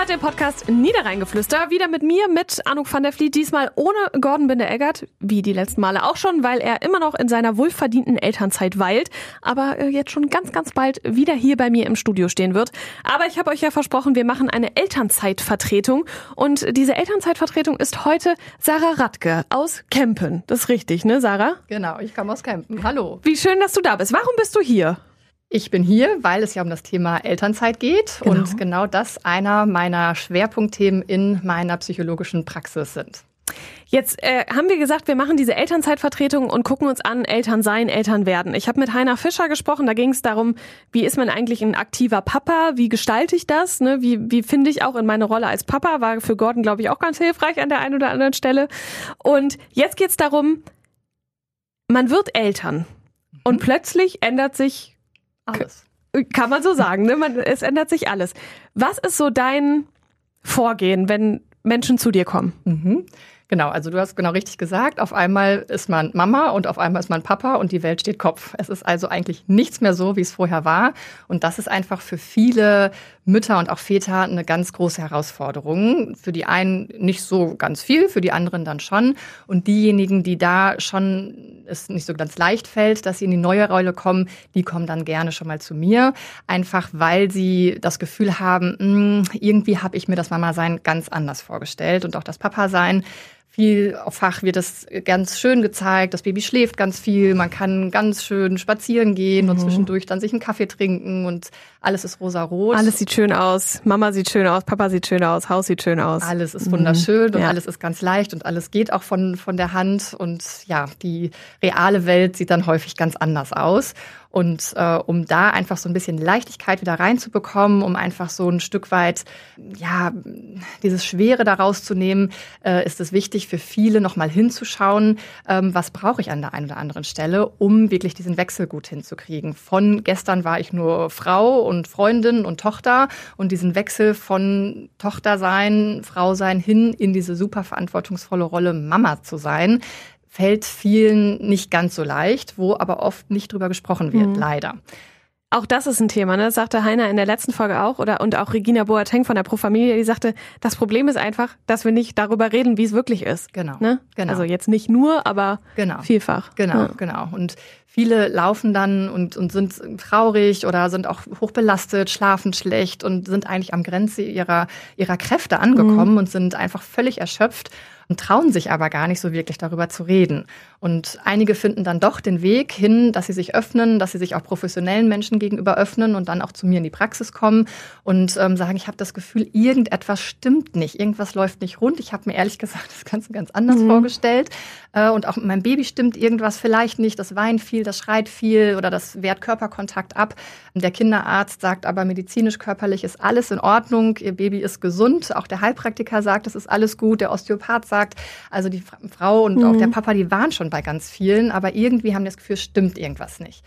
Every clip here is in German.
Hört den Podcast Niederrheingeflüster. Wieder mit mir, mit Anouk van der Vliet. Diesmal ohne Gordon Binder-Eggert, wie die letzten Male auch schon, weil er immer noch in seiner wohlverdienten Elternzeit weilt. Aber äh, jetzt schon ganz, ganz bald wieder hier bei mir im Studio stehen wird. Aber ich habe euch ja versprochen, wir machen eine Elternzeitvertretung. Und diese Elternzeitvertretung ist heute Sarah Radke aus Kempen. Das ist richtig, ne, Sarah? Genau, ich komme aus Kempen. Hallo. Wie schön, dass du da bist. Warum bist du hier? Ich bin hier, weil es ja um das Thema Elternzeit geht genau. und genau das einer meiner Schwerpunktthemen in meiner psychologischen Praxis sind. Jetzt äh, haben wir gesagt, wir machen diese Elternzeitvertretung und gucken uns an, Eltern sein, Eltern werden. Ich habe mit Heiner Fischer gesprochen, da ging es darum, wie ist man eigentlich ein aktiver Papa, wie gestalte ich das, ne? wie, wie finde ich auch in meine Rolle als Papa, war für Gordon, glaube ich, auch ganz hilfreich an der einen oder anderen Stelle. Und jetzt geht es darum, man wird Eltern und mhm. plötzlich ändert sich alles. Kann man so sagen, ne? Man, es ändert sich alles. Was ist so dein Vorgehen, wenn Menschen zu dir kommen? Mhm. Genau, also du hast genau richtig gesagt. Auf einmal ist man Mama und auf einmal ist man Papa und die Welt steht Kopf. Es ist also eigentlich nichts mehr so, wie es vorher war. Und das ist einfach für viele Mütter und auch Väter eine ganz große Herausforderung. Für die einen nicht so ganz viel, für die anderen dann schon. Und diejenigen, die da schon es nicht so ganz leicht fällt, dass sie in die neue Rolle kommen, die kommen dann gerne schon mal zu mir. Einfach weil sie das Gefühl haben, mh, hm, irgendwie habe ich mir das Mama-Sein ganz anders vorgestellt und auch das Papa-Sein viel auf Fach wird das ganz schön gezeigt. Das Baby schläft ganz viel. Man kann ganz schön spazieren gehen mhm. und zwischendurch dann sich einen Kaffee trinken und alles ist rosa-rot. Alles sieht schön aus. Mama sieht schön aus. Papa sieht schön aus. Haus sieht schön aus. Alles ist wunderschön mhm. und ja. alles ist ganz leicht und alles geht auch von, von der Hand. Und ja, die reale Welt sieht dann häufig ganz anders aus. Und äh, um da einfach so ein bisschen Leichtigkeit wieder reinzubekommen, um einfach so ein Stück weit, ja, dieses Schwere daraus zu nehmen, äh, ist es wichtig für viele nochmal hinzuschauen, ähm, was brauche ich an der einen oder anderen Stelle, um wirklich diesen Wechsel gut hinzukriegen. Von gestern war ich nur Frau und Freundin und Tochter und diesen Wechsel von Tochter sein, Frau sein hin in diese super verantwortungsvolle Rolle Mama zu sein, fällt vielen nicht ganz so leicht, wo aber oft nicht drüber gesprochen wird, mhm. leider. Auch das ist ein Thema, ne? Das sagte Heiner in der letzten Folge auch oder und auch Regina Boateng von der Pro Familie, die sagte, das Problem ist einfach, dass wir nicht darüber reden, wie es wirklich ist. Genau. Ne? genau. Also jetzt nicht nur, aber genau. vielfach. Genau, ja. genau. Und viele laufen dann und, und sind traurig oder sind auch hochbelastet, schlafen schlecht und sind eigentlich am Grenze ihrer, ihrer Kräfte angekommen mhm. und sind einfach völlig erschöpft und trauen sich aber gar nicht so wirklich darüber zu reden. Und einige finden dann doch den Weg hin, dass sie sich öffnen, dass sie sich auch professionellen Menschen gegenüber öffnen und dann auch zu mir in die Praxis kommen und ähm, sagen, ich habe das Gefühl, irgendetwas stimmt nicht, irgendwas läuft nicht rund. Ich habe mir ehrlich gesagt das Ganze ganz anders mhm. vorgestellt. Äh, und auch mit meinem Baby stimmt irgendwas vielleicht nicht. Das weint viel, das schreit viel oder das wehrt Körperkontakt ab. Der Kinderarzt sagt aber medizinisch, körperlich ist alles in Ordnung. Ihr Baby ist gesund. Auch der Heilpraktiker sagt, es ist alles gut. Der Osteopath sagt, gesagt, also die Frau und mhm. auch der mhm. Papa, die waren schon bei ganz vielen, aber irgendwie haben das Gefühl, stimmt irgendwas nicht.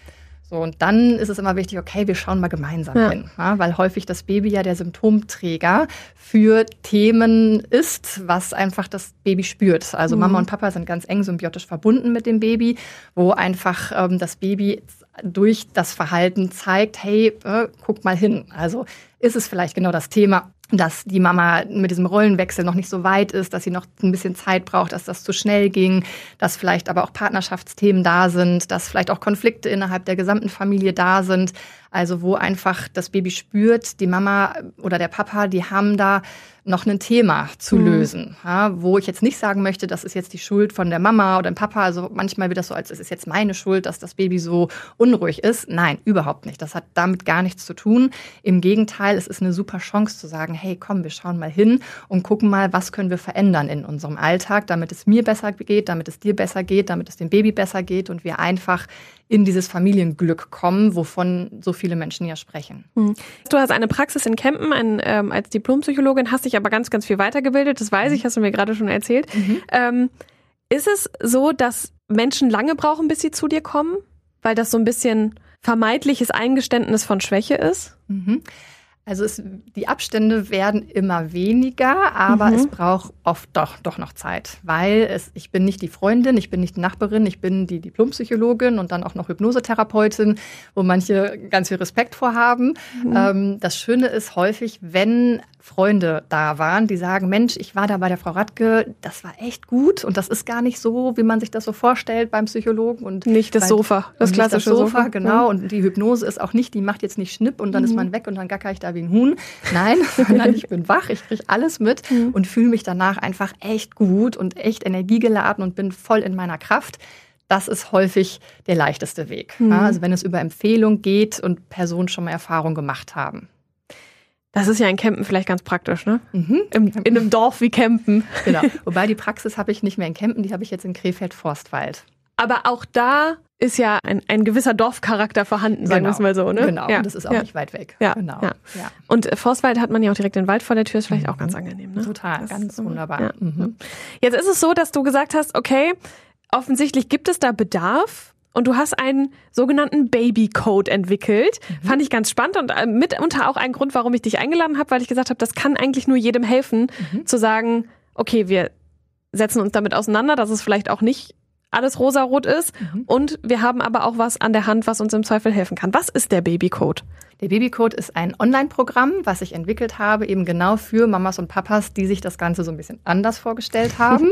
So, und dann ist es immer wichtig, okay, wir schauen mal gemeinsam ja. hin, ja, weil häufig das Baby ja der Symptomträger für Themen ist, was einfach das Baby spürt. Also mhm. Mama und Papa sind ganz eng symbiotisch verbunden mit dem Baby, wo einfach ähm, das Baby durch das Verhalten zeigt, hey, äh, guck mal hin. Also ist es vielleicht genau das Thema, dass die Mama mit diesem Rollenwechsel noch nicht so weit ist, dass sie noch ein bisschen Zeit braucht, dass das zu schnell ging, dass vielleicht aber auch Partnerschaftsthemen da sind, dass vielleicht auch Konflikte innerhalb der gesamten Familie da sind. Also wo einfach das Baby spürt, die Mama oder der Papa, die haben da noch ein Thema zu mhm. lösen, ja, wo ich jetzt nicht sagen möchte, das ist jetzt die Schuld von der Mama oder dem Papa. Also manchmal wird das so, als es ist jetzt meine Schuld, dass das Baby so unruhig ist. Nein, überhaupt nicht. Das hat damit gar nichts zu tun. Im Gegenteil, es ist eine super Chance zu sagen, hey, komm, wir schauen mal hin und gucken mal, was können wir verändern in unserem Alltag, damit es mir besser geht, damit es dir besser geht, damit es dem Baby besser geht und wir einfach in dieses Familienglück kommen, wovon so viele Menschen ja sprechen. Hm. Du hast eine Praxis in Kempen ein, ähm, als Diplompsychologin, hast dich aber ganz, ganz viel weitergebildet. Das weiß ich, mhm. hast du mir gerade schon erzählt. Mhm. Ähm, ist es so, dass Menschen lange brauchen, bis sie zu dir kommen? Weil das so ein bisschen vermeintliches Eingeständnis von Schwäche ist? Mhm. Also es, die Abstände werden immer weniger, aber mhm. es braucht oft doch, doch noch Zeit, weil es, ich bin nicht die Freundin, ich bin nicht die Nachbarin, ich bin die Diplompsychologin und dann auch noch Hypnosetherapeutin, wo manche ganz viel Respekt vorhaben. Mhm. Ähm, das Schöne ist häufig, wenn Freunde da waren, die sagen, Mensch, ich war da bei der Frau Radke, das war echt gut und das ist gar nicht so, wie man sich das so vorstellt beim Psychologen und nicht das Sofa, das klassische das Sofa, Sofa, genau und die Hypnose ist auch nicht, die macht jetzt nicht Schnipp und dann mhm. ist man weg und dann gacker ich da wie ein Huhn. Nein, sondern ich bin wach, ich kriege alles mit mhm. und fühle mich danach einfach echt gut und echt energiegeladen und bin voll in meiner Kraft das ist häufig der leichteste Weg. Mhm. also wenn es über Empfehlung geht und Personen schon mal Erfahrung gemacht haben. Das ist ja in Campen vielleicht ganz praktisch, ne? Mhm. Im, in einem Dorf wie Campen. Genau. Wobei die Praxis habe ich nicht mehr in Campen, die habe ich jetzt in Krefeld-Forstwald. Aber auch da ist ja ein, ein gewisser Dorfcharakter vorhanden, sagen genau. wir es mal so, ne? Genau, ja. und das ist auch ja. nicht weit weg. Ja. Genau. Ja. ja. Und äh, Forstwald hat man ja auch direkt den Wald vor der Tür, ist vielleicht mhm. auch ganz angenehm, ne? Total, das ganz wunderbar. Mhm. Jetzt ist es so, dass du gesagt hast, okay, offensichtlich gibt es da Bedarf und du hast einen sogenannten Baby-Code entwickelt. Mhm. Fand ich ganz spannend und äh, mitunter auch ein Grund, warum ich dich eingeladen habe, weil ich gesagt habe, das kann eigentlich nur jedem helfen, mhm. zu sagen, okay, wir setzen uns damit auseinander, dass es vielleicht auch nicht alles rosarot ist. Mhm. Und wir haben aber auch was an der Hand, was uns im Zweifel helfen kann. Was ist der Babycode? Der Babycode ist ein Online-Programm, was ich entwickelt habe, eben genau für Mamas und Papas, die sich das Ganze so ein bisschen anders vorgestellt haben.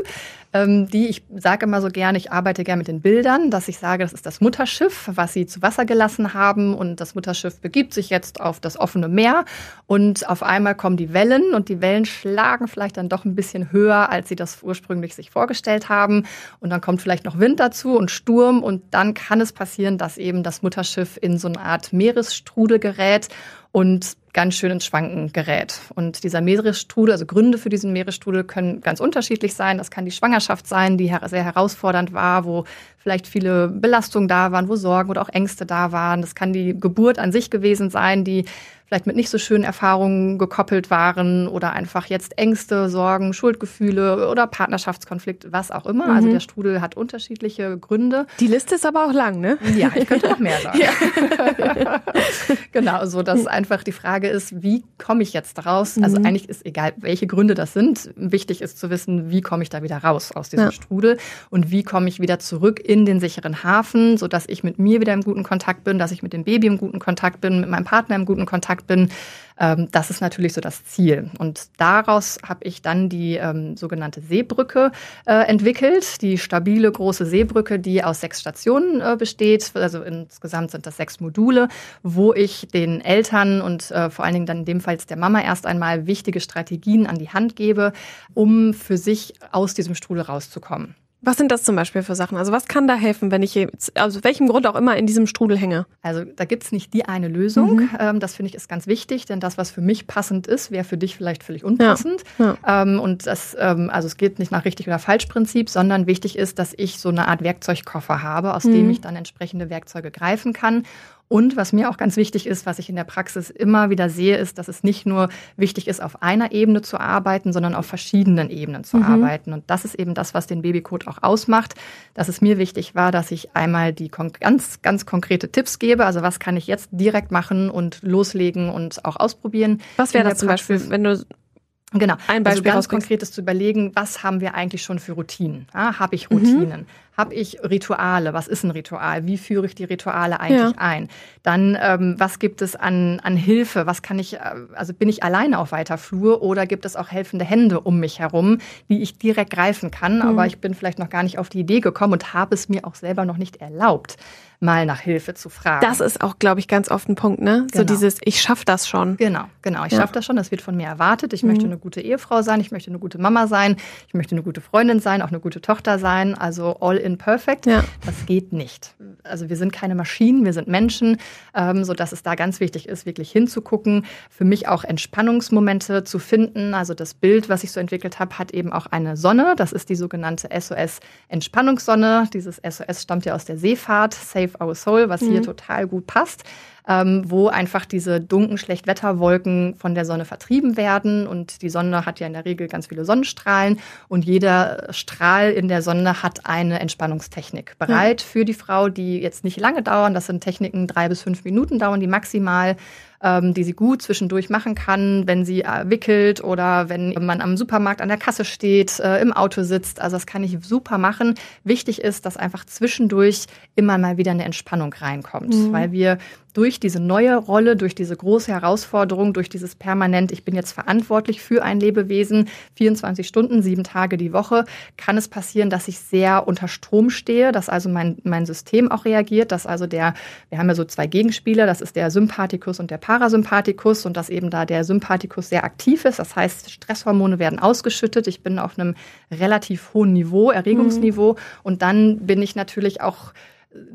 ähm, die, ich sage immer so gerne, ich arbeite gerne mit den Bildern, dass ich sage, das ist das Mutterschiff, was sie zu Wasser gelassen haben. Und das Mutterschiff begibt sich jetzt auf das offene Meer. Und auf einmal kommen die Wellen und die Wellen schlagen vielleicht dann doch ein bisschen höher, als sie das ursprünglich sich vorgestellt haben. Und dann kommt vielleicht noch Wind dazu und Sturm. Und dann kann es passieren, dass eben das Mutterschiff in so eine Art Meeresstrudel gerät und ganz schön ins Schwanken gerät. Und dieser Meeresstrudel, also Gründe für diesen Meeresstrudel können ganz unterschiedlich sein. Das kann die Schwangerschaft sein, die sehr herausfordernd war, wo vielleicht viele Belastungen da waren, wo Sorgen oder auch Ängste da waren. Das kann die Geburt an sich gewesen sein, die vielleicht mit nicht so schönen Erfahrungen gekoppelt waren oder einfach jetzt Ängste, Sorgen, Schuldgefühle oder Partnerschaftskonflikt, was auch immer. Also mhm. Also der Strudel hat unterschiedliche Gründe. Die Liste ist aber auch lang, ne? Ja, ich könnte noch mehr sagen. ja. genau, so dass einfach die Frage ist, wie komme ich jetzt daraus? Also mhm. Also eigentlich ist egal, welche Gründe das sind. Wichtig ist zu wissen, wie komme ich da wieder raus aus diesem ja. Strudel und wie komme ich wieder zurück in den sicheren Hafen, sodass ich mit mir wieder im guten Kontakt bin, dass ich mit dem Baby im guten Kontakt bin, mit meinem Partner im guten Kontakt bin. Ähm, das ist natürlich so das Ziel. Und daraus habe ich dann die ähm, sogenannte Seebrücke äh, entwickelt, die stabile große Seebrücke, die aus sechs Stationen äh, besteht. Also insgesamt sind das sechs Module, wo ich den Eltern und äh, vor allen Dingen dann in dem Fall der Mama erst einmal wichtige Strategien an die Hand gebe, um für sich aus diesem Strudel rauszukommen. Was sind das zum Beispiel für Sachen? Also was kann da helfen, wenn ich jetzt, aus welchem Grund auch immer in diesem Strudel hänge? Also da gibt's nicht die eine Lösung. Mhm. Ähm, das finde ich ist ganz wichtig, denn das, was für mich passend ist, wäre für dich vielleicht völlig unpassend. Ja. Ja. Ähm, und das, ähm, also es geht nicht nach richtig oder falsch Prinzip, sondern wichtig ist, dass ich so eine Art Werkzeugkoffer habe, aus mhm. dem ich dann entsprechende Werkzeuge greifen kann und was mir auch ganz wichtig ist, was ich in der Praxis immer wieder sehe, ist, dass es nicht nur wichtig ist, auf einer Ebene zu arbeiten, sondern auf verschiedenen Ebenen zu mhm. arbeiten. Und das ist eben das, was den Babycode auch ausmacht. Dass es mir wichtig war, dass ich einmal die ganz, ganz konkrete Tipps gebe. Also was kann ich jetzt direkt machen und loslegen und auch ausprobieren. Was wäre das zum Beispiel, wenn du Genau. Ein also Beispiel also ganz konkretes zu überlegen, was haben wir eigentlich schon für Routinen? Ja, Habe ich Routinen? Mhm. Habe ich Rituale? Was ist ein Ritual? Wie führe ich die Rituale eigentlich ja. ein? Dann, ähm, was gibt es an, an Hilfe? Was kann ich, äh, also bin ich alleine auf weiter Flur oder gibt es auch helfende Hände um mich herum, die ich direkt greifen kann? Mhm. Aber ich bin vielleicht noch gar nicht auf die Idee gekommen und habe es mir auch selber noch nicht erlaubt mal nach Hilfe zu fragen. Das ist auch, glaube ich, ganz oft ein Punkt, ne? Genau. So dieses, ich schaffe das schon. Genau, genau. Ich ja. schaffe das schon, das wird von mir erwartet. Ich mhm. möchte eine gute Ehefrau sein, ich möchte eine gute Mama sein, ich möchte eine gute Freundin sein, auch eine gute Tochter sein. Also all in perfect. Ja. Das geht nicht. Also wir sind keine Maschinen, wir sind Menschen, ähm, sodass es da ganz wichtig ist, wirklich hinzugucken. Für mich auch Entspannungsmomente zu finden. Also das Bild, was ich so entwickelt habe, hat eben auch eine Sonne. Das ist die sogenannte SOS-Entspannungssonne. Dieses SOS stammt ja aus der Seefahrt, Save Our Soul, was mhm. hier total gut passt. Ähm, wo einfach diese dunklen Schlechtwetterwolken von der Sonne vertrieben werden. Und die Sonne hat ja in der Regel ganz viele Sonnenstrahlen und jeder Strahl in der Sonne hat eine Entspannungstechnik bereit ja. für die Frau, die jetzt nicht lange dauern. Das sind Techniken, drei bis fünf Minuten dauern die maximal ähm, die sie gut zwischendurch machen kann, wenn sie äh, wickelt oder wenn man am Supermarkt an der Kasse steht, äh, im Auto sitzt. Also das kann ich super machen. Wichtig ist, dass einfach zwischendurch immer mal wieder eine Entspannung reinkommt, mhm. weil wir durch diese neue Rolle, durch diese große Herausforderung, durch dieses permanent, ich bin jetzt verantwortlich für ein Lebewesen, 24 Stunden, sieben Tage die Woche, kann es passieren, dass ich sehr unter Strom stehe, dass also mein, mein System auch reagiert, dass also der, wir haben ja so zwei Gegenspieler, das ist der Sympathikus und der Parasympathikus und dass eben da der Sympathikus sehr aktiv ist, das heißt, Stresshormone werden ausgeschüttet, ich bin auf einem relativ hohen Niveau, Erregungsniveau mhm. und dann bin ich natürlich auch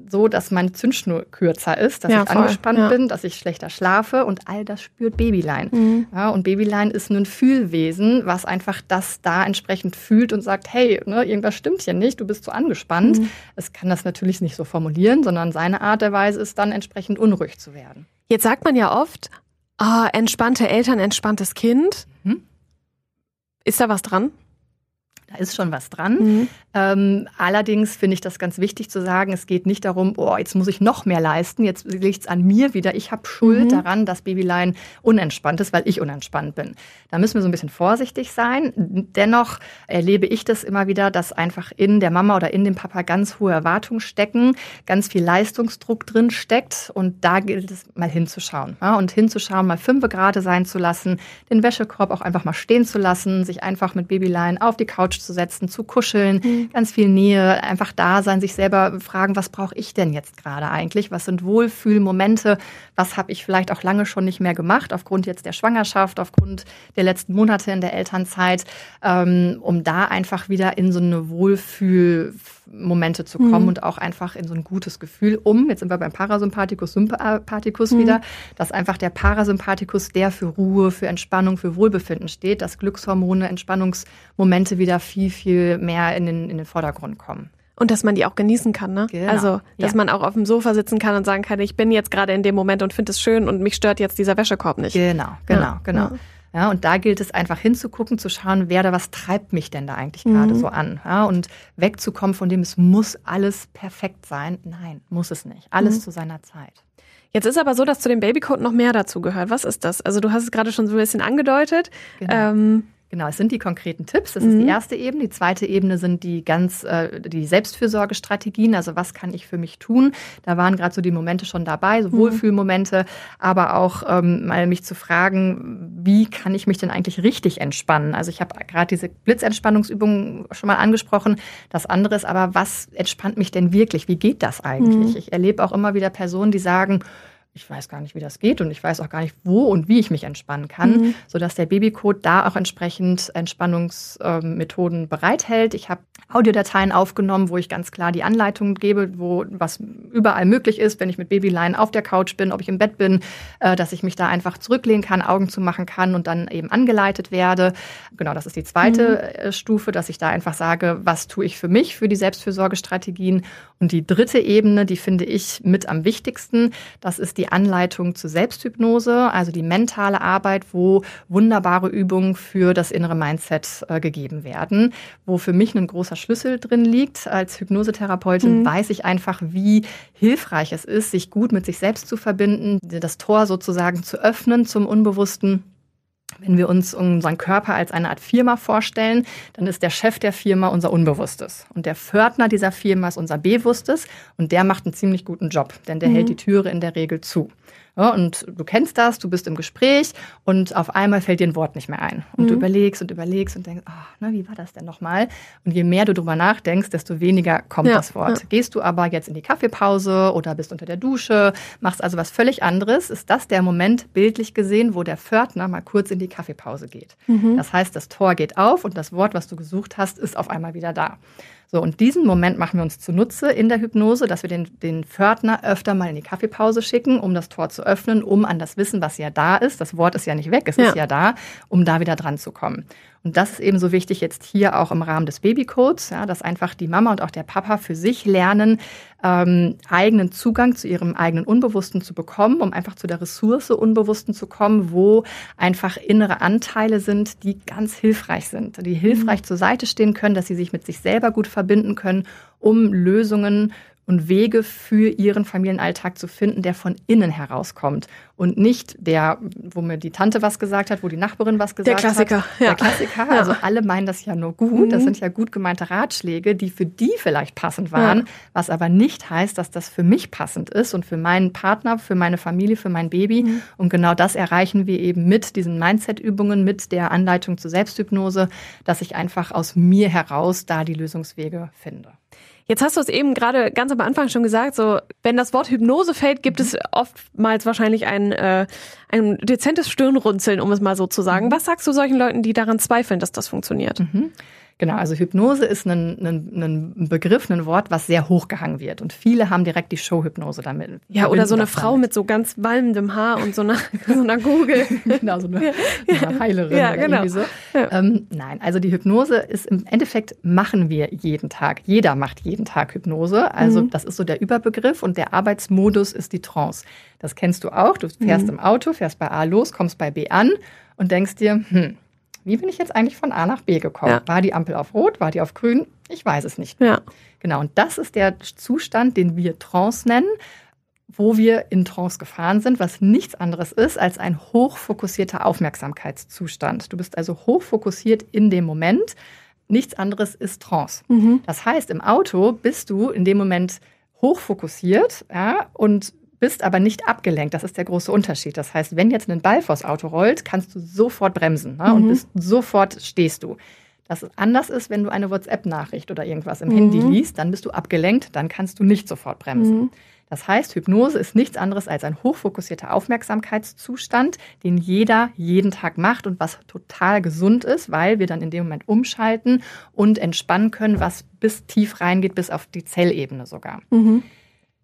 so, dass meine Zündschnur kürzer ist, dass ja, ich voll. angespannt ja. bin, dass ich schlechter schlafe und all das spürt Babylein. Mhm. Ja, und Babylein ist ein Fühlwesen, was einfach das da entsprechend fühlt und sagt, hey, ne, irgendwas stimmt hier nicht, du bist zu angespannt. Mhm. Es kann das natürlich nicht so formulieren, sondern seine Art der Weise ist dann entsprechend unruhig zu werden. Jetzt sagt man ja oft, oh, entspannte Eltern, entspanntes Kind. Mhm. Ist da was dran? Da ist schon was dran. Mhm. Ähm, allerdings finde ich das ganz wichtig zu sagen, es geht nicht darum, oh, jetzt muss ich noch mehr leisten, jetzt liegt es an mir wieder. Ich habe Schuld mhm. daran, dass Babylein unentspannt ist, weil ich unentspannt bin. Da müssen wir so ein bisschen vorsichtig sein. Dennoch erlebe ich das immer wieder, dass einfach in der Mama oder in dem Papa ganz hohe Erwartungen stecken, ganz viel Leistungsdruck drin steckt und da gilt es mal hinzuschauen. Ja, und hinzuschauen, mal fünf Grade sein zu lassen, den Wäschekorb auch einfach mal stehen zu lassen, sich einfach mit Babylein auf die Couch Couch zu setzen, zu kuscheln, mhm. ganz viel Nähe, einfach da sein, sich selber fragen, was brauche ich denn jetzt gerade eigentlich? Was sind Wohlfühlmomente? Was habe ich vielleicht auch lange schon nicht mehr gemacht, aufgrund jetzt der Schwangerschaft, aufgrund der letzten Monate in der Elternzeit, ähm, um da einfach wieder in so eine Wohlfühlmomente zu kommen mhm. und auch einfach in so ein gutes Gefühl, um, jetzt sind wir beim Parasympathikus, Sympathikus mhm. wieder, dass einfach der Parasympathikus, der für Ruhe, für Entspannung, für Wohlbefinden steht, dass Glückshormone, Entspannungsmomente wieder viel, viel mehr in den, in den Vordergrund kommen. Und dass man die auch genießen kann, ne? Genau. Also, dass ja. man auch auf dem Sofa sitzen kann und sagen kann, ich bin jetzt gerade in dem Moment und finde es schön und mich stört jetzt dieser Wäschekorb nicht. Genau, genau, ja. genau. Ja, und da gilt es einfach hinzugucken, zu schauen, wer da, was treibt mich denn da eigentlich gerade mhm. so an? Ja, und wegzukommen von dem, es muss alles perfekt sein. Nein, muss es nicht. Alles mhm. zu seiner Zeit. Jetzt ist aber so, dass zu dem Babycode noch mehr dazu gehört. Was ist das? Also du hast es gerade schon so ein bisschen angedeutet. Genau. Ähm, Genau, es sind die konkreten Tipps. Das mhm. ist die mhm. erste Ebene. Die zweite Ebene sind die ganz äh, die Selbstfürsorgestrategien. Also was kann ich für mich tun? Da waren gerade so die Momente schon dabei, so mhm. Wohlfühlmomente, aber auch ähm, mal mich zu fragen, wie kann ich mich denn eigentlich richtig entspannen? Also ich habe gerade diese Blitzentspannungsübung schon mal angesprochen. Das andere ist aber, was entspannt mich denn wirklich? Wie geht das eigentlich? Mhm. Ich erlebe auch immer wieder Personen, die sagen, ich weiß gar nicht, wie das geht und ich weiß auch gar nicht, wo und wie ich mich entspannen kann, mhm. sodass der Babycode da auch entsprechend Entspannungsmethoden ähm, bereithält. Ich habe Audiodateien aufgenommen, wo ich ganz klar die Anleitungen gebe, wo was überall möglich ist, wenn ich mit Babyline auf der Couch bin, ob ich im Bett bin, äh, dass ich mich da einfach zurücklehnen kann, Augen zu machen kann und dann eben angeleitet werde. Genau, das ist die zweite mhm. Äh, Stufe, dass ich da einfach sage, was tue ich für mich, für die Selbstfürsorgestrategien. Und die dritte Ebene, die finde ich mit am wichtigsten, das ist die Anleitung zur Selbsthypnose, also die mentale Arbeit, wo wunderbare Übungen für das innere Mindset äh, gegeben werden, wo für mich ein großer Schlüssel drin liegt. Als Hypnosetherapeutin mhm. weiß ich einfach, wie hilfreich es ist, sich gut mit sich selbst zu verbinden, das Tor sozusagen zu öffnen zum Unbewussten wenn wir uns unseren Körper als eine Art Firma vorstellen, dann ist der Chef der Firma unser Unbewusstes. Und der Pförtner dieser Firma ist unser Bewusstes und der macht einen ziemlich guten Job, denn der mhm. hält die Türe in der Regel zu. Ja, und du kennst das, du bist im Gespräch und auf einmal fällt dir ein Wort nicht mehr ein. Und mhm. du überlegst und überlegst und denkst, oh, na, wie war das denn nochmal? Und je mehr du drüber nachdenkst, desto weniger kommt ja, das Wort. Ja. Gehst du aber jetzt in die Kaffeepause oder bist unter der Dusche, machst also was völlig anderes, ist das der Moment, bildlich gesehen, wo der Pförtner mal kurz in die Kaffeepause geht. Mhm. Das heißt, das Tor geht auf und das Wort, was du gesucht hast, ist auf einmal wieder da. So, und diesen Moment machen wir uns zunutze in der Hypnose, dass wir den, den Pförtner öfter mal in die Kaffeepause schicken, um das Tor zu öffnen, um an das Wissen, was ja da ist, das Wort ist ja nicht weg, es ja. ist ja da, um da wieder dran zu kommen. Und das ist eben so wichtig jetzt hier auch im Rahmen des Babycodes, ja, dass einfach die Mama und auch der Papa für sich lernen, ähm, eigenen Zugang zu ihrem eigenen Unbewussten zu bekommen, um einfach zu der Ressource Unbewussten zu kommen, wo einfach innere Anteile sind, die ganz hilfreich sind, die hilfreich mhm. zur Seite stehen können, dass sie sich mit sich selber gut verbinden können, um Lösungen und Wege für ihren Familienalltag zu finden, der von innen herauskommt und nicht der, wo mir die Tante was gesagt hat, wo die Nachbarin was gesagt hat. Der Klassiker, hat. Ja. Der Klassiker. Also alle meinen das ja nur gut. Das mhm. sind ja gut gemeinte Ratschläge, die für die vielleicht passend waren, ja. was aber nicht heißt, dass das für mich passend ist und für meinen Partner, für meine Familie, für mein Baby. Mhm. Und genau das erreichen wir eben mit diesen Mindset-Übungen, mit der Anleitung zur Selbsthypnose, dass ich einfach aus mir heraus da die Lösungswege finde. Jetzt hast du es eben gerade ganz am Anfang schon gesagt, so wenn das Wort Hypnose fällt, gibt es oftmals wahrscheinlich ein, äh, ein dezentes Stirnrunzeln, um es mal so zu sagen. Mhm. Was sagst du solchen Leuten, die daran zweifeln, dass das funktioniert? Mhm. Genau, also Hypnose ist ein, ein, ein Begriff, ein Wort, was sehr hochgehangen wird. Und viele haben direkt die Showhypnose damit. Ja, oder so eine Frau damit. mit so ganz wallendem Haar und so einer, so einer Gurgel. genau, so eine, ja. so eine Heilerin. Ja, genau. So. Ja. Ähm, nein, also die Hypnose ist im Endeffekt machen wir jeden Tag. Jeder macht jeden Tag Hypnose. Also mhm. das ist so der Überbegriff und der Arbeitsmodus ist die Trance. Das kennst du auch. Du fährst mhm. im Auto, fährst bei A los, kommst bei B an und denkst dir, hm, wie bin ich jetzt eigentlich von A nach B gekommen? Ja. War die Ampel auf Rot? War die auf Grün? Ich weiß es nicht. Ja. Genau, und das ist der Zustand, den wir Trance nennen, wo wir in Trance gefahren sind, was nichts anderes ist als ein hochfokussierter Aufmerksamkeitszustand. Du bist also hochfokussiert in dem Moment. Nichts anderes ist Trance. Mhm. Das heißt, im Auto bist du in dem Moment hochfokussiert ja, und bist aber nicht abgelenkt. Das ist der große Unterschied. Das heißt, wenn jetzt ein Ball vors Auto rollt, kannst du sofort bremsen ne? und mhm. bist sofort stehst du. Das anders ist, wenn du eine WhatsApp-Nachricht oder irgendwas im mhm. Handy liest, dann bist du abgelenkt, dann kannst du nicht sofort bremsen. Mhm. Das heißt, Hypnose ist nichts anderes als ein hochfokussierter Aufmerksamkeitszustand, den jeder jeden Tag macht und was total gesund ist, weil wir dann in dem Moment umschalten und entspannen können, was bis tief reingeht, bis auf die Zellebene sogar. Mhm.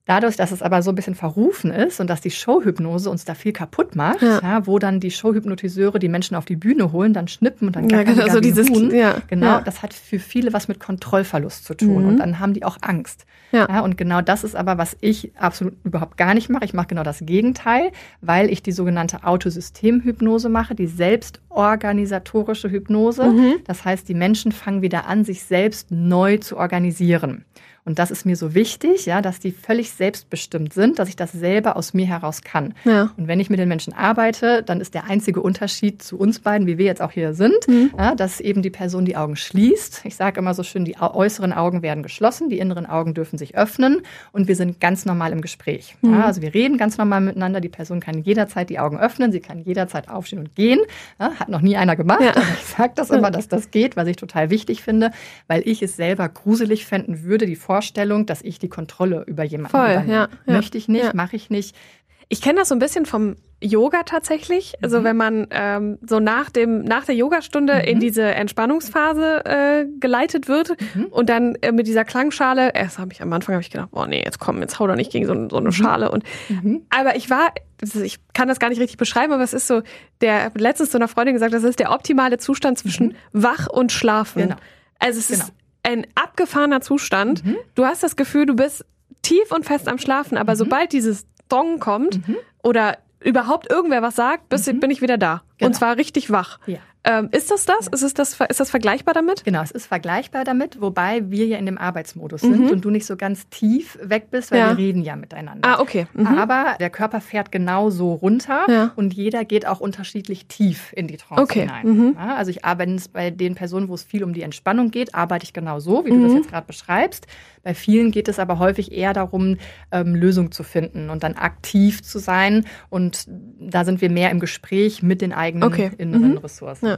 Dadurch, dass es aber so ein bisschen verrufen ist und dass die Showhypnose uns da viel kaputt macht, ja. Ja, wo dann die Showhypnotiseure die Menschen auf die Bühne holen, dann schnippen und dann ja, genau, so dieses Huhn. Ja, genau, das hat für viele was mit Kontrollverlust zu tun mhm. und dann haben die auch Angst. Ja. ja. Und genau das ist aber, was ich absolut überhaupt gar nicht mache. Ich mache genau das Gegenteil, weil ich die sogenannte Autosystemhypnose mache, die selbstorganisatorische Hypnose. Mhm. Das heißt, die Menschen fangen wieder an, sich selbst neu zu organisieren. Und das ist mir so wichtig, ja, dass die völlig selbstbestimmt sind, dass ich das selber aus mir heraus kann. Ja. Und wenn ich mit den Menschen arbeite, dann ist der einzige Unterschied zu uns beiden, wie wir jetzt auch hier sind, mhm. ja, dass eben die Person die Augen schließt. Ich sage immer so schön, die äußeren Augen werden geschlossen, die inneren Augen dürfen sich öffnen und wir sind ganz normal im Gespräch. Mhm. Ja, also wir reden ganz normal miteinander. Die Person kann jederzeit die Augen öffnen, sie kann jederzeit aufstehen und gehen. Ja, hat noch nie einer gemacht, ich sage das immer, dass das geht, was ich total wichtig finde, weil ich es selber gruselig fänden würde, die Vorstellung, dass ich die Kontrolle über jemanden Voll, übernehme. Ja, ja. Möchte ich nicht, ja. mache ich nicht. Ich kenne das so ein bisschen vom Yoga tatsächlich. Also mhm. wenn man ähm, so nach dem nach der Yogastunde mhm. in diese Entspannungsphase äh, geleitet wird mhm. und dann äh, mit dieser Klangschale. Erst habe ich am Anfang habe ich gedacht, oh nee, jetzt komm, jetzt hau doch nicht gegen so, so eine mhm. Schale. Und mhm. aber ich war, ich kann das gar nicht richtig beschreiben, aber es ist so. Der letztens zu einer Freundin gesagt, das ist der optimale Zustand zwischen wach und schlafen. Genau. Also es genau. ist ein abgefahrener Zustand. Mhm. Du hast das Gefühl, du bist tief und fest am Schlafen, aber mhm. sobald dieses Dong kommt mhm. oder überhaupt irgendwer was sagt, bis, mhm. bin ich wieder da. Genau. Und zwar richtig wach. Ja. Ähm, ist das das? Ist, es das? ist das vergleichbar damit? Genau, es ist vergleichbar damit, wobei wir ja in dem Arbeitsmodus sind mhm. und du nicht so ganz tief weg bist, weil ja. wir reden ja miteinander. Ah, okay. Mhm. Aber der Körper fährt genau so runter ja. und jeder geht auch unterschiedlich tief in die Trance okay. hinein. Mhm. Ja, also ich arbeite bei den Personen, wo es viel um die Entspannung geht, arbeite ich genau so, wie du das mhm. jetzt gerade beschreibst. Bei vielen geht es aber häufig eher darum, ähm, Lösungen zu finden und dann aktiv zu sein. Und da sind wir mehr im Gespräch mit den eigenen okay. inneren mhm. Ressourcen.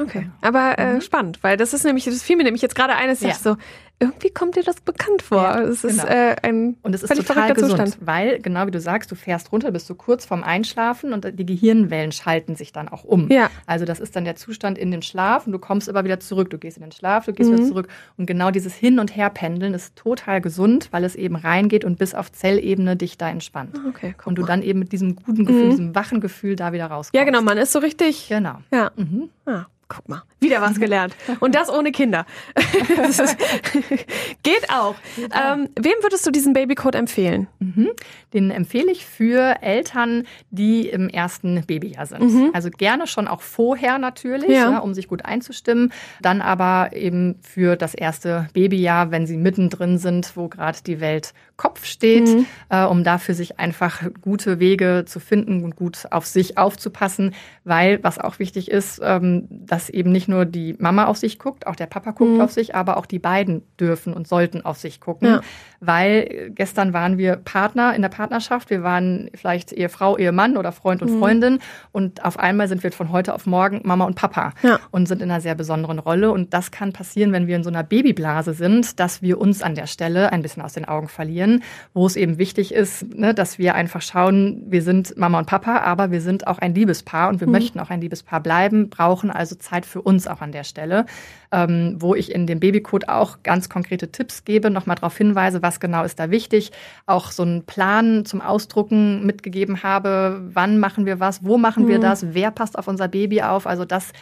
Okay, aber äh, mhm. spannend, weil das ist nämlich, das fiel mir nämlich jetzt gerade eines, ja. so, irgendwie kommt dir das bekannt vor. Ja, es ist genau. äh, ein und es ist total gesund, Zustand. weil genau wie du sagst, du fährst runter, bist du kurz vorm Einschlafen und die Gehirnwellen schalten sich dann auch um. Ja. Also das ist dann der Zustand in den Schlaf und du kommst aber wieder zurück. Du gehst in den Schlaf, du gehst mhm. wieder zurück und genau dieses Hin und Her pendeln ist total gesund, weil es eben reingeht und bis auf Zellebene dich da entspannt. Ah, okay, und du dann eben mit diesem guten Gefühl, mhm. diesem wachen Gefühl da wieder rauskommst. Ja, genau, man ist so richtig. Genau. Ja. Mhm. Ah. Guck mal, wieder was gelernt. Und das ohne Kinder. ist, geht auch. Ähm, wem würdest du diesen Babycode empfehlen? Mhm. Den empfehle ich für Eltern, die im ersten Babyjahr sind. Mhm. Also gerne schon auch vorher natürlich, ja. Ja, um sich gut einzustimmen. Dann aber eben für das erste Babyjahr, wenn sie mittendrin sind, wo gerade die Welt Kopf steht, mhm. äh, um dafür sich einfach gute Wege zu finden und gut auf sich aufzupassen, weil was auch wichtig ist, ähm, dass eben nicht nur die Mama auf sich guckt, auch der Papa guckt mhm. auf sich, aber auch die beiden dürfen und sollten auf sich gucken, ja. weil gestern waren wir Partner in der Partnerschaft, wir waren vielleicht Ehefrau, Ehemann oder Freund und mhm. Freundin und auf einmal sind wir von heute auf morgen Mama und Papa ja. und sind in einer sehr besonderen Rolle und das kann passieren, wenn wir in so einer Babyblase sind, dass wir uns an der Stelle ein bisschen aus den Augen verlieren wo es eben wichtig ist, ne, dass wir einfach schauen, wir sind Mama und Papa, aber wir sind auch ein Liebespaar und wir mhm. möchten auch ein Liebespaar bleiben, brauchen also Zeit für uns auch an der Stelle, ähm, wo ich in dem Babycode auch ganz konkrete Tipps gebe, nochmal darauf hinweise, was genau ist da wichtig, auch so einen Plan zum Ausdrucken mitgegeben habe, wann machen wir was, wo machen wir mhm. das, wer passt auf unser Baby auf, also das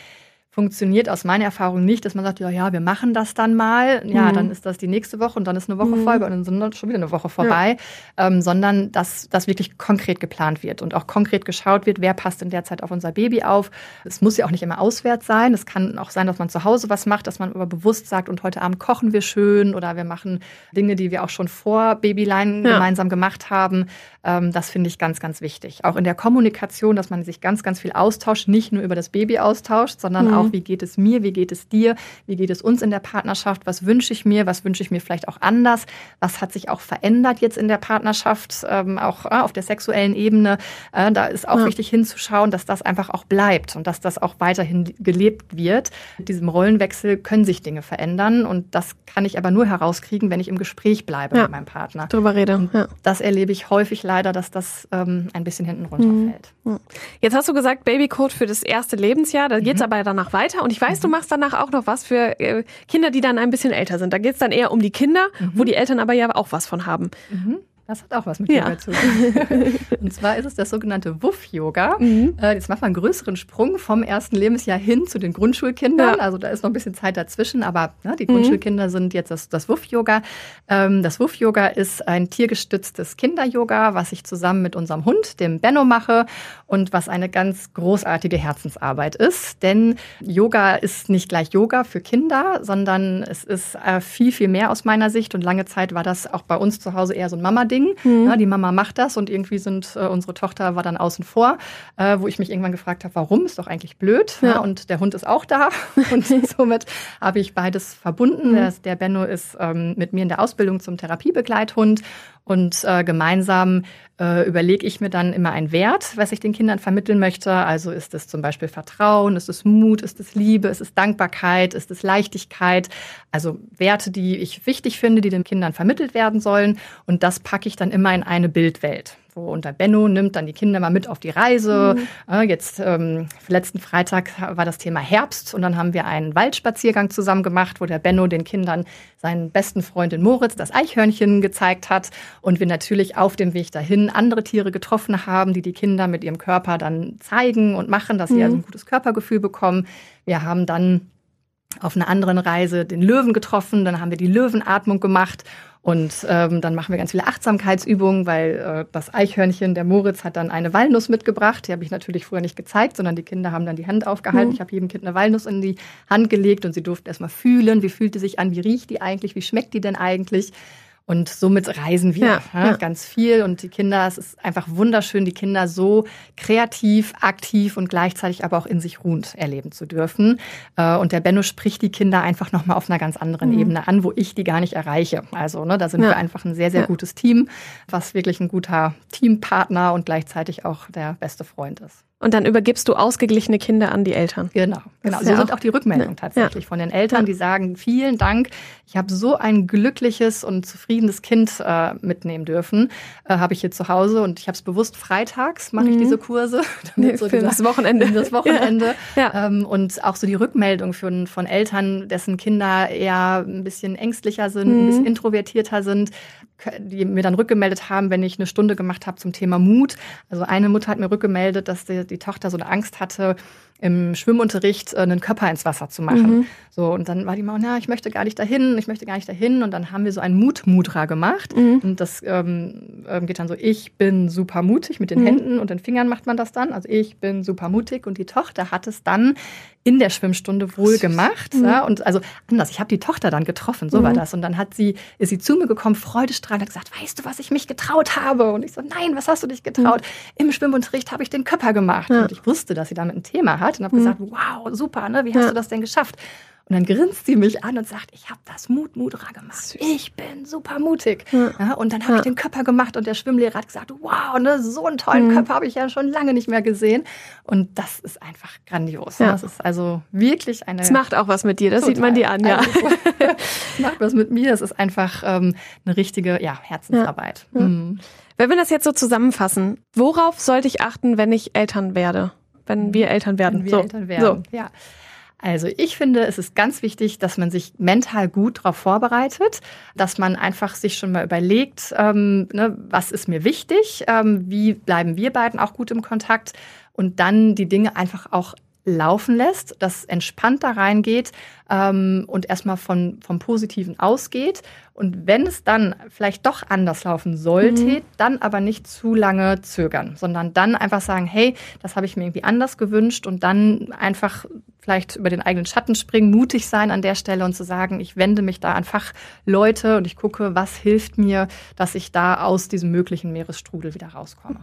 funktioniert aus meiner Erfahrung nicht, dass man sagt, ja, ja, wir machen das dann mal. Ja, mhm. dann ist das die nächste Woche und dann ist eine Woche mhm. vorbei und dann sind schon wieder eine Woche vorbei, ja. ähm, sondern dass das wirklich konkret geplant wird und auch konkret geschaut wird, wer passt in der Zeit auf unser Baby auf. Es muss ja auch nicht immer auswärts sein. Es kann auch sein, dass man zu Hause was macht, dass man aber bewusst sagt, und heute Abend kochen wir schön oder wir machen Dinge, die wir auch schon vor Babylein ja. gemeinsam gemacht haben. Ähm, das finde ich ganz, ganz wichtig. Auch in der Kommunikation, dass man sich ganz, ganz viel austauscht, nicht nur über das Baby austauscht, sondern mhm. auch wie geht es mir, wie geht es dir, wie geht es uns in der Partnerschaft, was wünsche ich mir, was wünsche ich mir vielleicht auch anders, was hat sich auch verändert jetzt in der Partnerschaft, ähm, auch äh, auf der sexuellen Ebene. Äh, da ist auch ja. wichtig hinzuschauen, dass das einfach auch bleibt und dass das auch weiterhin gelebt wird. Mit diesem Rollenwechsel können sich Dinge verändern und das kann ich aber nur herauskriegen, wenn ich im Gespräch bleibe ja. mit meinem Partner. Drüber rede. Ja. Das erlebe ich häufig leider, dass das ähm, ein bisschen hinten runterfällt. Mhm. Jetzt hast du gesagt, Babycode für das erste Lebensjahr, da geht es mhm. aber danach weiter. Und ich weiß, mhm. du machst danach auch noch was für äh, Kinder, die dann ein bisschen älter sind. Da geht es dann eher um die Kinder, mhm. wo die Eltern aber ja auch was von haben. Mhm. Das hat auch was mit ja. Yoga zu tun. Und zwar ist es das sogenannte Wuff-Yoga. Mhm. Äh, jetzt macht man einen größeren Sprung vom ersten Lebensjahr hin zu den Grundschulkindern. Ja. Also da ist noch ein bisschen Zeit dazwischen, aber ne, die Grundschulkinder mhm. sind jetzt das, das Wuff-Yoga. Ähm, das Wuff-Yoga ist ein tiergestütztes Kinder-Yoga, was ich zusammen mit unserem Hund, dem Benno, mache und was eine ganz großartige Herzensarbeit ist. Denn Yoga ist nicht gleich Yoga für Kinder, sondern es ist äh, viel, viel mehr aus meiner Sicht. Und lange Zeit war das auch bei uns zu Hause eher so ein Mama-Ding. Ding. Mhm. Ja, die Mama macht das und irgendwie sind äh, unsere Tochter war dann außen vor, äh, wo ich mich irgendwann gefragt habe, warum? Ist doch eigentlich blöd. Ja. ja und der Hund ist auch da. und somit habe ich beides verbunden. Mhm. Der, der Benno ist ähm, mit mir in der Ausbildung zum Therapiebegleithund und äh, gemeinsam äh, überlege ich mir dann immer einen Wert, was ich den Kindern vermitteln möchte. Also ist es zum Beispiel Vertrauen, ist es Mut, ist es Liebe, ist es Dankbarkeit, ist es Leichtigkeit. Also Werte, die ich wichtig finde, die den Kindern vermittelt werden sollen. Und das packe ich dann immer in eine Bildwelt. So, und der Benno nimmt dann die Kinder mal mit auf die Reise. Mhm. Äh, jetzt, ähm, letzten Freitag war das Thema Herbst und dann haben wir einen Waldspaziergang zusammen gemacht, wo der Benno den Kindern seinen besten Freund in Moritz, das Eichhörnchen, gezeigt hat. Und wir natürlich auf dem Weg dahin andere Tiere getroffen haben, die die Kinder mit ihrem Körper dann zeigen und machen, dass sie mhm. also ein gutes Körpergefühl bekommen. Wir haben dann auf einer anderen Reise den Löwen getroffen, dann haben wir die Löwenatmung gemacht und ähm, dann machen wir ganz viele Achtsamkeitsübungen, weil äh, das Eichhörnchen, der Moritz, hat dann eine Walnuss mitgebracht. Die habe ich natürlich früher nicht gezeigt, sondern die Kinder haben dann die Hand aufgehalten. Mhm. Ich habe jedem Kind eine Walnuss in die Hand gelegt und sie durften erstmal fühlen, wie fühlt die sich an, wie riecht die eigentlich, wie schmeckt die denn eigentlich. Und somit reisen wir ja, ja, ganz viel. Und die Kinder, es ist einfach wunderschön, die Kinder so kreativ, aktiv und gleichzeitig aber auch in sich ruhend erleben zu dürfen. Äh, und der Benno spricht die Kinder einfach nochmal auf einer ganz anderen mhm. Ebene an, wo ich die gar nicht erreiche. Also ne, da sind wir einfach ein sehr, sehr gutes Team, was wirklich ein guter Teampartner und gleichzeitig auch der beste Freund ist. Und dann übergibst du ausgeglichene Kinder an die Eltern. Genau, genau. So ja sind auch die Rückmeldungen tatsächlich ja. von den Eltern, die sagen, vielen Dank, ich habe so ein glückliches und zufriedenes Kind äh, mitnehmen dürfen, äh, habe ich hier zu Hause und ich habe es bewusst freitags mache ich mhm. diese Kurse. Nee, so für das Wochenende. Das Wochenende. Ja. Ähm, und auch so die Rückmeldung von, von Eltern, dessen Kinder eher ein bisschen ängstlicher sind, mhm. ein bisschen introvertierter sind, die mir dann rückgemeldet haben, wenn ich eine Stunde gemacht habe zum Thema Mut. Also eine Mutter hat mir rückgemeldet, dass die, die Tochter so eine Angst hatte, im Schwimmunterricht äh, einen Körper ins Wasser zu machen. Mhm. So, und dann war die Mama, ja, ich möchte gar nicht dahin, ich möchte gar nicht dahin. Und dann haben wir so ein Mutmudra gemacht. Mhm. Und das ähm, ähm, geht dann so, ich bin super mutig, mit den mhm. Händen und den Fingern macht man das dann. Also ich bin super mutig. Und die Tochter hat es dann in der Schwimmstunde wohl gemacht. Mhm. Ja, und also anders, ich habe die Tochter dann getroffen, so war mhm. das. Und dann hat sie, ist sie zu mir gekommen, freudestrahlend, hat gesagt, weißt du, was ich mich getraut habe? Und ich so, nein, was hast du dich getraut? Mhm. Im Schwimmunterricht habe ich den Körper gemacht. Ja. Und ich wusste, dass sie damit ein Thema hat und habe mhm. gesagt, wow, super, ne? wie hast ja. du das denn geschafft? Und dann grinst sie mich an und sagt, ich habe das Mutmudra gemacht. Süß. Ich bin super mutig. Ja. Ja, und dann habe ja. ich den Körper gemacht und der Schwimmlehrer hat gesagt, wow, ne, so einen tollen mhm. Körper habe ich ja schon lange nicht mehr gesehen. Und das ist einfach grandios. Das ist also wirklich eine. Es macht auch was mit dir, das total. sieht man dir an, ja. Also, es macht was mit mir. Es ist einfach ähm, eine richtige ja, Herzensarbeit. Mhm. Wenn wir das jetzt so zusammenfassen, worauf sollte ich achten, wenn ich Eltern werde? Wenn wir Eltern werden. Wenn wir so. Eltern werden, so. ja. Also ich finde, es ist ganz wichtig, dass man sich mental gut darauf vorbereitet, dass man einfach sich schon mal überlegt, ähm, ne, was ist mir wichtig, ähm, wie bleiben wir beiden auch gut im Kontakt und dann die Dinge einfach auch laufen lässt, das entspannt da reingeht ähm, und erstmal von, vom Positiven ausgeht. Und wenn es dann vielleicht doch anders laufen sollte, mhm. dann aber nicht zu lange zögern, sondern dann einfach sagen, hey, das habe ich mir irgendwie anders gewünscht und dann einfach vielleicht über den eigenen Schatten springen, mutig sein an der Stelle und zu sagen, ich wende mich da an Fachleute und ich gucke, was hilft mir, dass ich da aus diesem möglichen Meeresstrudel wieder rauskomme.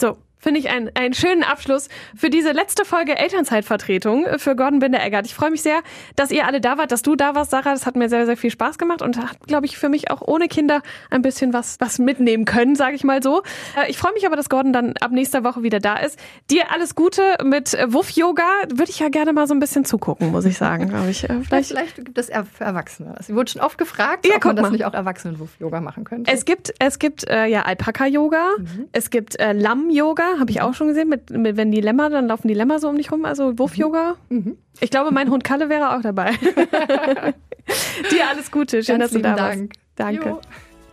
So, Finde ich einen, einen schönen Abschluss für diese letzte Folge Elternzeitvertretung für Gordon Binder-Eggert. Ich freue mich sehr, dass ihr alle da wart, dass du da warst, Sarah. Das hat mir sehr, sehr viel Spaß gemacht und hat, glaube ich, für mich auch ohne Kinder ein bisschen was, was mitnehmen können, sage ich mal so. Äh, ich freue mich aber, dass Gordon dann ab nächster Woche wieder da ist. Dir alles Gute mit Wuff-Yoga. Würde ich ja gerne mal so ein bisschen zugucken, muss ich sagen, glaube ich. Äh, vielleicht, vielleicht gibt es für Erwachsene. Sie wurde schon oft gefragt, ja, ob man das mal. nicht auch Erwachsenen-Wuff-Yoga machen könnte. Es gibt, es gibt äh, ja Alpaka-Yoga, mhm. es gibt äh, Lamm-Yoga, habe ich auch schon gesehen, mit, mit, wenn die Lämmer, dann laufen die Lämmer so um dich rum, also Wuff-Yoga. Mhm. Ich glaube, mein Hund Kalle wäre auch dabei. Dir alles Gute, schön, Ganz dass du da Dank. warst. Danke. Jo.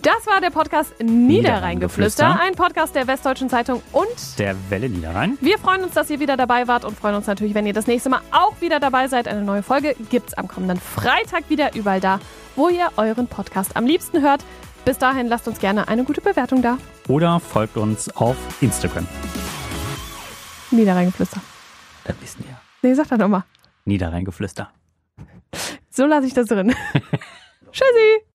Das war der Podcast Niederrheingeflüster, ein Podcast der Westdeutschen Zeitung und der Welle Niederrhein. Wir freuen uns, dass ihr wieder dabei wart und freuen uns natürlich, wenn ihr das nächste Mal auch wieder dabei seid. Eine neue Folge gibt es am kommenden Freitag wieder überall da, wo ihr euren Podcast am liebsten hört. Bis dahin lasst uns gerne eine gute Bewertung da. Oder folgt uns auf Instagram. Niederrheingeflüster. Das wissen wir. Nee, sag doch nochmal. Niederrheingeflüster. So lasse ich das drin. Tschüssi.